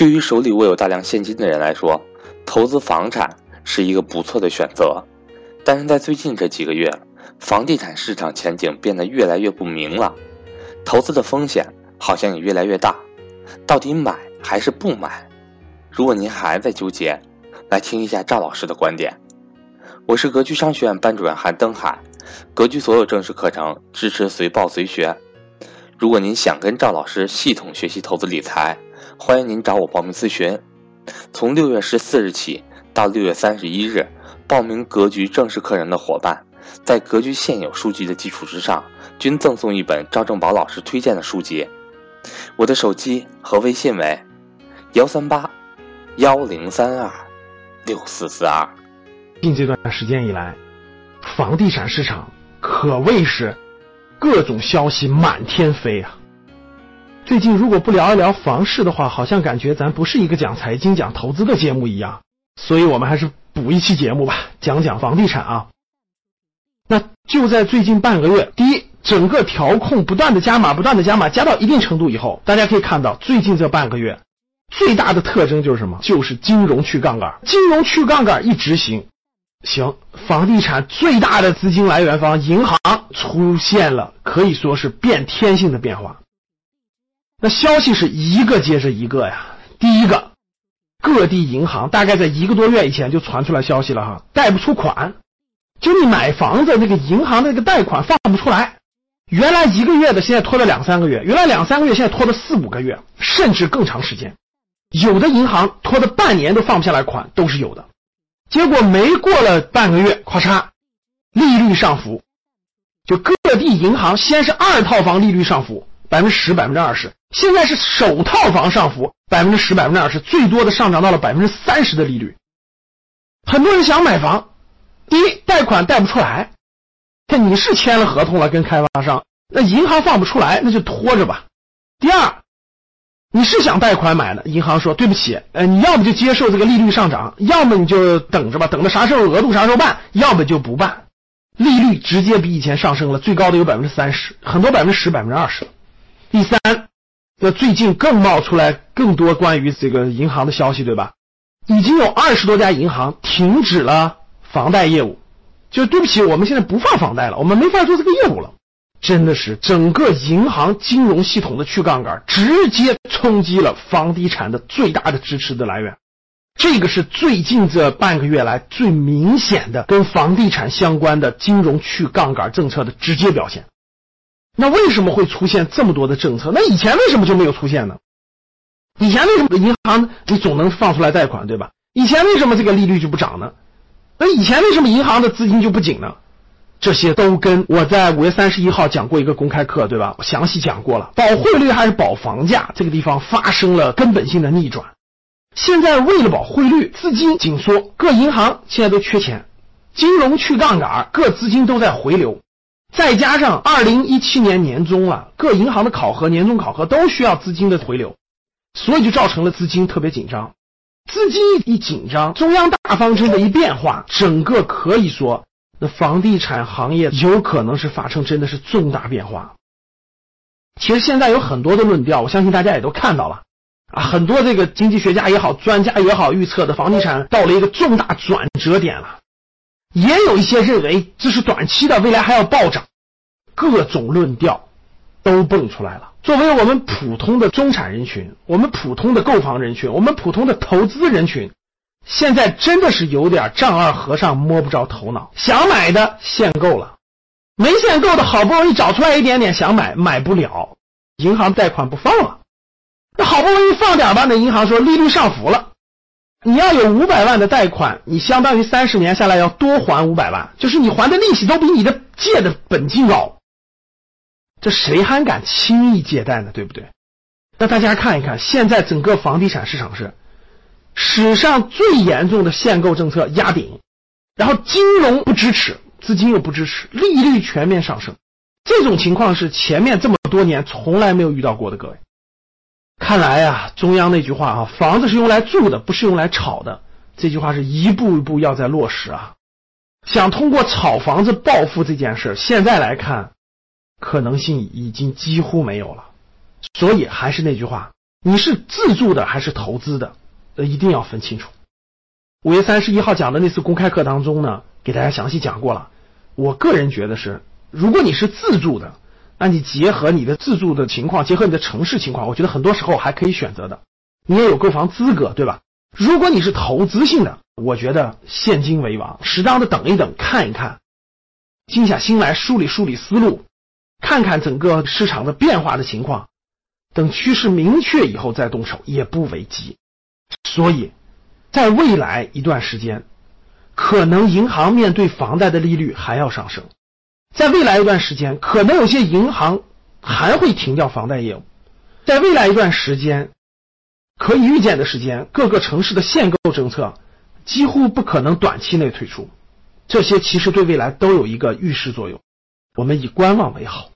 对于手里握有大量现金的人来说，投资房产是一个不错的选择。但是在最近这几个月，房地产市场前景变得越来越不明朗，投资的风险好像也越来越大。到底买还是不买？如果您还在纠结，来听一下赵老师的观点。我是格局商学院班主任韩登海，格局所有正式课程支持随报随学。如果您想跟赵老师系统学习投资理财，欢迎您找我报名咨询。从六月十四日起到六月三十一日，报名格局正式课程的伙伴，在格局现有书籍的基础之上，均赠送一本赵正宝老师推荐的书籍。我的手机和微信为幺三八幺零三二六四四二。近这段时间以来，房地产市场可谓是各种消息满天飞啊。最近如果不聊一聊房市的话，好像感觉咱不是一个讲财经、讲投资的节目一样。所以我们还是补一期节目吧，讲讲房地产啊。那就在最近半个月，第一，整个调控不断的加码，不断的加码，加到一定程度以后，大家可以看到，最近这半个月最大的特征就是什么？就是金融去杠杆，金融去杠杆一执行，行，房地产最大的资金来源方银行出现了可以说是变天性的变化。那消息是一个接着一个呀。第一个，各地银行大概在一个多月以前就传出来消息了哈，贷不出款，就你买房子那个银行那个贷款放不出来，原来一个月的现在拖了两三个月，原来两三个月现在拖了四五个月，甚至更长时间，有的银行拖了半年都放不下来款都是有的。结果没过了半个月，咔嚓，利率上浮，就各地银行先是二套房利率上浮百分之十、百分之二十。现在是首套房上浮百分之十、百分之二十，最多的上涨到了百分之三十的利率。很多人想买房，第一贷款贷不出来，看你是签了合同了跟开发商，那银行放不出来，那就拖着吧。第二，你是想贷款买的，银行说对不起，呃，你要么就接受这个利率上涨，要么你就等着吧，等着啥时候额度啥时候办，要么就不办。利率直接比以前上升了，最高的有百分之三十，很多百分之十、百分之二十。第三。那最近更冒出来更多关于这个银行的消息，对吧？已经有二十多家银行停止了房贷业务，就对不起，我们现在不放房贷了，我们没法做这个业务了。真的是整个银行金融系统的去杠杆，直接冲击了房地产的最大的支持的来源。这个是最近这半个月来最明显的跟房地产相关的金融去杠杆政策的直接表现。那为什么会出现这么多的政策？那以前为什么就没有出现呢？以前为什么银行你总能放出来贷款，对吧？以前为什么这个利率就不涨呢？那以前为什么银行的资金就不紧呢？这些都跟我在五月三十一号讲过一个公开课，对吧？我详细讲过了，保汇率还是保房价这个地方发生了根本性的逆转。现在为了保汇率，资金紧缩，各银行现在都缺钱，金融去杠杆，各资金都在回流。再加上二零一七年年中了，各银行的考核、年终考核都需要资金的回流，所以就造成了资金特别紧张。资金一紧张，中央大方针的一变化，整个可以说，那房地产行业有可能是发生真的是重大变化。其实现在有很多的论调，我相信大家也都看到了啊，很多这个经济学家也好，专家也好，预测的房地产到了一个重大转折点了。也有一些认为这是短期的，未来还要暴涨，各种论调都蹦出来了。作为我们普通的中产人群，我们普通的购房人群，我们普通的投资人群，现在真的是有点丈二和尚摸不着头脑。想买的限购了，没限购的好不容易找出来一点点想买，买不了，银行贷款不放了。那好不容易放点吧，那银行说利率上浮了。你要有五百万的贷款，你相当于三十年下来要多还五百万，就是你还的利息都比你的借的本金高。这谁还敢轻易借贷呢？对不对？那大家看一看，现在整个房地产市场是史上最严重的限购政策压顶，然后金融不支持，资金又不支持，利率全面上升，这种情况是前面这么多年从来没有遇到过的，各位。看来呀，中央那句话啊，房子是用来住的，不是用来炒的。这句话是一步一步要在落实啊。想通过炒房子暴富这件事，现在来看，可能性已经几乎没有了。所以还是那句话，你是自住的还是投资的，呃，一定要分清楚。五月三十一号讲的那次公开课当中呢，给大家详细讲过了。我个人觉得是，如果你是自住的，那你结合你的自住的情况，结合你的城市情况，我觉得很多时候还可以选择的。你也有购房资格，对吧？如果你是投资性的，我觉得现金为王，适当的等一等，看一看，静下心来梳理梳理思路，看看整个市场的变化的情况，等趋势明确以后再动手也不为急。所以，在未来一段时间，可能银行面对房贷的利率还要上升，在未来一段时间，可能有些银行还会停掉房贷业务，在未来一段时间。可以预见的时间，各个城市的限购政策几乎不可能短期内退出，这些其实对未来都有一个预示作用。我们以观望为好。